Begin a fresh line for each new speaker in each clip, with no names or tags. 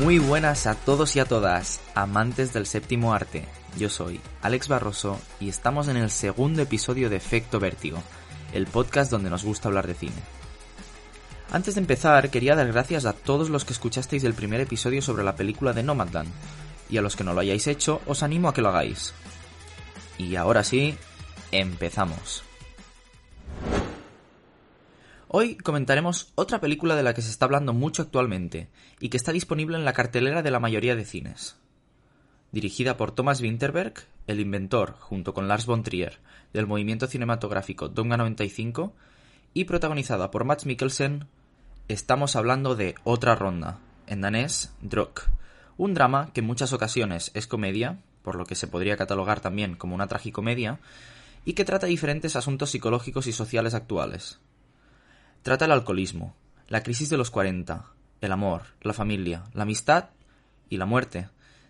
Muy buenas a todos y a todas, amantes del séptimo arte. Yo soy Alex Barroso y estamos en el segundo episodio de Efecto Vértigo, el podcast donde nos gusta hablar de cine. Antes de empezar, quería dar gracias a todos los que escuchasteis el primer episodio sobre la película de Nomadland, y a los que no lo hayáis hecho, os animo a que lo hagáis. Y ahora sí, empezamos. Hoy comentaremos otra película de la que se está hablando mucho actualmente y que está disponible en la cartelera de la mayoría de cines. Dirigida por Thomas Winterberg, el inventor, junto con Lars von Trier, del movimiento cinematográfico Donga 95, y protagonizada por Max Mikkelsen, estamos hablando de Otra Ronda, en danés Druk, un drama que en muchas ocasiones es comedia, por lo que se podría catalogar también como una tragicomedia, y que trata diferentes asuntos psicológicos y sociales actuales. Trata el alcoholismo, la crisis de los 40, el amor, la familia, la amistad y la muerte,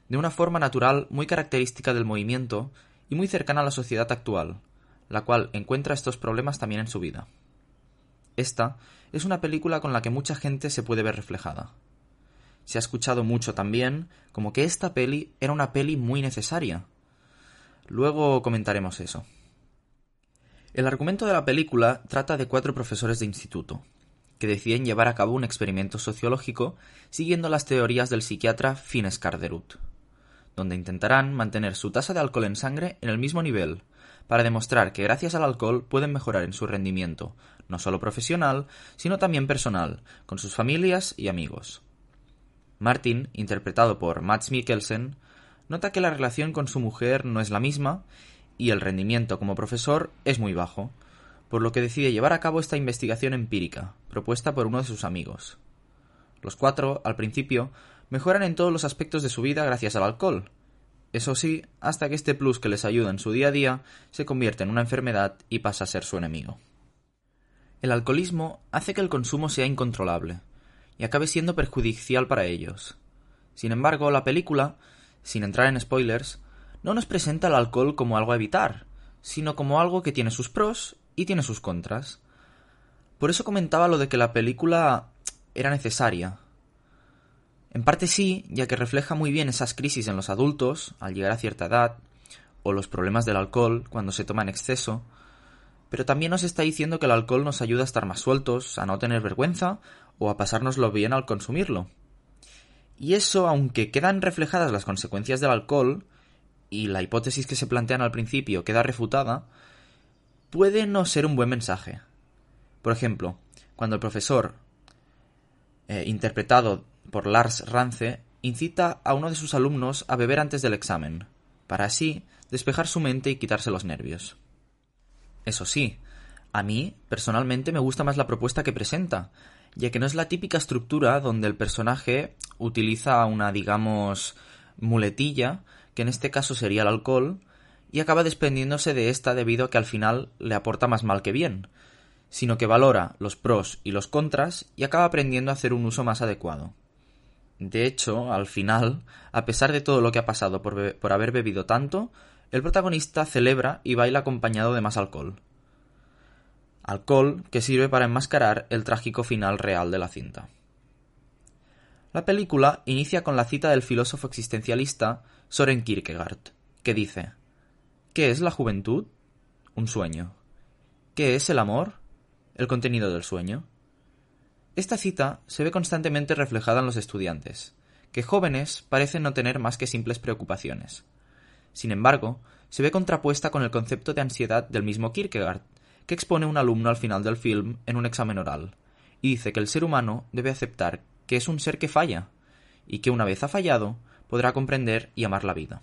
de una forma natural muy característica del movimiento y muy cercana a la sociedad actual, la cual encuentra estos problemas también en su vida. Esta es una película con la que mucha gente se puede ver reflejada. Se ha escuchado mucho también como que esta peli era una peli muy necesaria. Luego comentaremos eso. El argumento de la película trata de cuatro profesores de instituto, que deciden llevar a cabo un experimento sociológico siguiendo las teorías del psiquiatra Fines Carderut, donde intentarán mantener su tasa de alcohol en sangre en el mismo nivel, para demostrar que gracias al alcohol pueden mejorar en su rendimiento, no solo profesional, sino también personal, con sus familias y amigos. Martin, interpretado por Max Mikkelsen, nota que la relación con su mujer no es la misma y el rendimiento como profesor es muy bajo, por lo que decide llevar a cabo esta investigación empírica, propuesta por uno de sus amigos. Los cuatro, al principio, mejoran en todos los aspectos de su vida gracias al alcohol. Eso sí, hasta que este plus que les ayuda en su día a día se convierte en una enfermedad y pasa a ser su enemigo. El alcoholismo hace que el consumo sea incontrolable y acabe siendo perjudicial para ellos. Sin embargo, la película, sin entrar en spoilers, no nos presenta el alcohol como algo a evitar, sino como algo que tiene sus pros y tiene sus contras. Por eso comentaba lo de que la película era necesaria. En parte sí, ya que refleja muy bien esas crisis en los adultos al llegar a cierta edad, o los problemas del alcohol cuando se toma en exceso, pero también nos está diciendo que el alcohol nos ayuda a estar más sueltos, a no tener vergüenza o a pasárnoslo bien al consumirlo. Y eso, aunque quedan reflejadas las consecuencias del alcohol, y la hipótesis que se plantean al principio queda refutada, puede no ser un buen mensaje. Por ejemplo, cuando el profesor, eh, interpretado por Lars Rance, incita a uno de sus alumnos a beber antes del examen, para así despejar su mente y quitarse los nervios. Eso sí, a mí, personalmente, me gusta más la propuesta que presenta, ya que no es la típica estructura donde el personaje utiliza una, digamos, muletilla que en este caso sería el alcohol, y acaba desprendiéndose de esta debido a que al final le aporta más mal que bien, sino que valora los pros y los contras y acaba aprendiendo a hacer un uso más adecuado. De hecho, al final, a pesar de todo lo que ha pasado por, por haber bebido tanto, el protagonista celebra y baila acompañado de más alcohol. Alcohol que sirve para enmascarar el trágico final real de la cinta. La película inicia con la cita del filósofo existencialista Soren Kierkegaard, que dice ¿Qué es la juventud? Un sueño. ¿Qué es el amor? El contenido del sueño. Esta cita se ve constantemente reflejada en los estudiantes, que jóvenes parecen no tener más que simples preocupaciones. Sin embargo, se ve contrapuesta con el concepto de ansiedad del mismo Kierkegaard, que expone un alumno al final del film en un examen oral, y dice que el ser humano debe aceptar que es un ser que falla, y que una vez ha fallado, podrá comprender y amar la vida.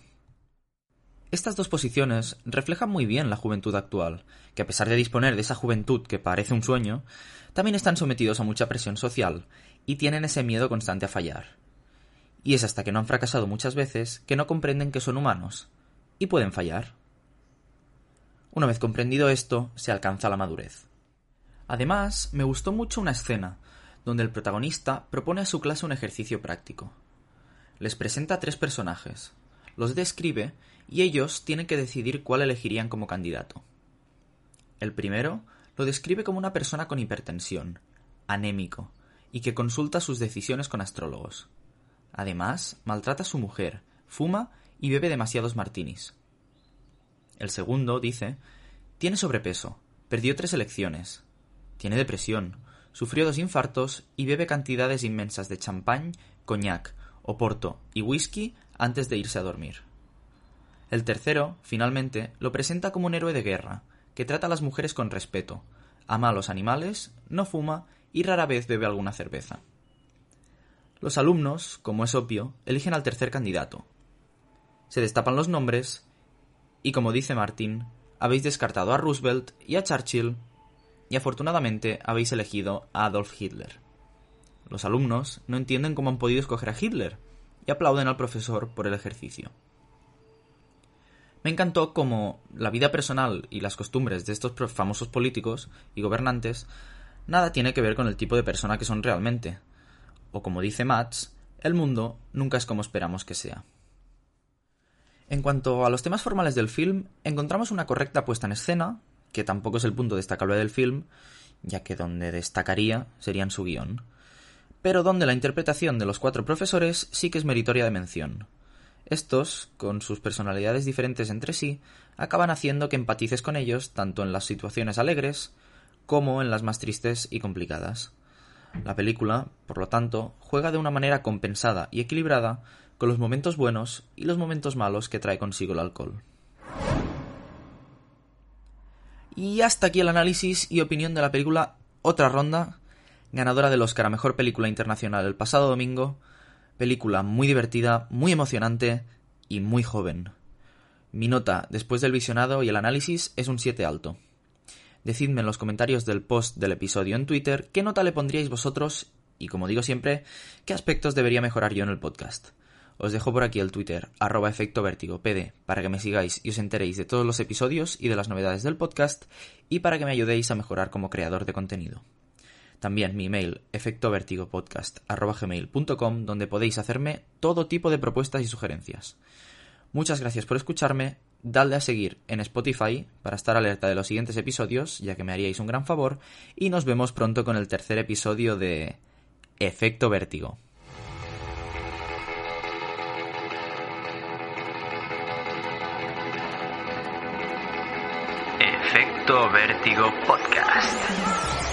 Estas dos posiciones reflejan muy bien la juventud actual, que a pesar de disponer de esa juventud que parece un sueño, también están sometidos a mucha presión social y tienen ese miedo constante a fallar. Y es hasta que no han fracasado muchas veces que no comprenden que son humanos y pueden fallar. Una vez comprendido esto, se alcanza la madurez. Además, me gustó mucho una escena donde el protagonista propone a su clase un ejercicio práctico. Les presenta a tres personajes, los describe y ellos tienen que decidir cuál elegirían como candidato. El primero lo describe como una persona con hipertensión, anémico, y que consulta sus decisiones con astrólogos. Además, maltrata a su mujer, fuma y bebe demasiados martinis. El segundo dice, tiene sobrepeso, perdió tres elecciones, tiene depresión, sufrió dos infartos y bebe cantidades inmensas de champán, coñac, oporto y whisky antes de irse a dormir. El tercero, finalmente, lo presenta como un héroe de guerra, que trata a las mujeres con respeto, ama a los animales, no fuma y rara vez bebe alguna cerveza. Los alumnos, como es obvio, eligen al tercer candidato. Se destapan los nombres y, como dice Martin, habéis descartado a Roosevelt y a Churchill y afortunadamente habéis elegido a Adolf Hitler. Los alumnos no entienden cómo han podido escoger a Hitler y aplauden al profesor por el ejercicio. Me encantó cómo la vida personal y las costumbres de estos famosos políticos y gobernantes nada tiene que ver con el tipo de persona que son realmente. O como dice Mats, el mundo nunca es como esperamos que sea. En cuanto a los temas formales del film, encontramos una correcta puesta en escena, que tampoco es el punto destacable del film, ya que donde destacaría sería su guion, pero donde la interpretación de los cuatro profesores sí que es meritoria de mención. Estos, con sus personalidades diferentes entre sí, acaban haciendo que empatices con ellos tanto en las situaciones alegres como en las más tristes y complicadas. La película, por lo tanto, juega de una manera compensada y equilibrada con los momentos buenos y los momentos malos que trae consigo el alcohol. Y hasta aquí el análisis y opinión de la película Otra Ronda, ganadora del Oscar a Mejor Película Internacional el pasado domingo, Película muy divertida, muy emocionante y muy joven. Mi nota después del visionado y el análisis es un 7 alto. Decidme en los comentarios del post del episodio en Twitter qué nota le pondríais vosotros y, como digo siempre, qué aspectos debería mejorar yo en el podcast. Os dejo por aquí el Twitter, arroba efecto vértigo pd, para que me sigáis y os enteréis de todos los episodios y de las novedades del podcast y para que me ayudéis a mejorar como creador de contenido. También mi email efectovertigopodcast.gmail.com donde podéis hacerme todo tipo de propuestas y sugerencias. Muchas gracias por escucharme, dadle a seguir en Spotify para estar alerta de los siguientes episodios, ya que me haríais un gran favor, y nos vemos pronto con el tercer episodio de Efecto Vértigo. Efecto Vértigo Podcast.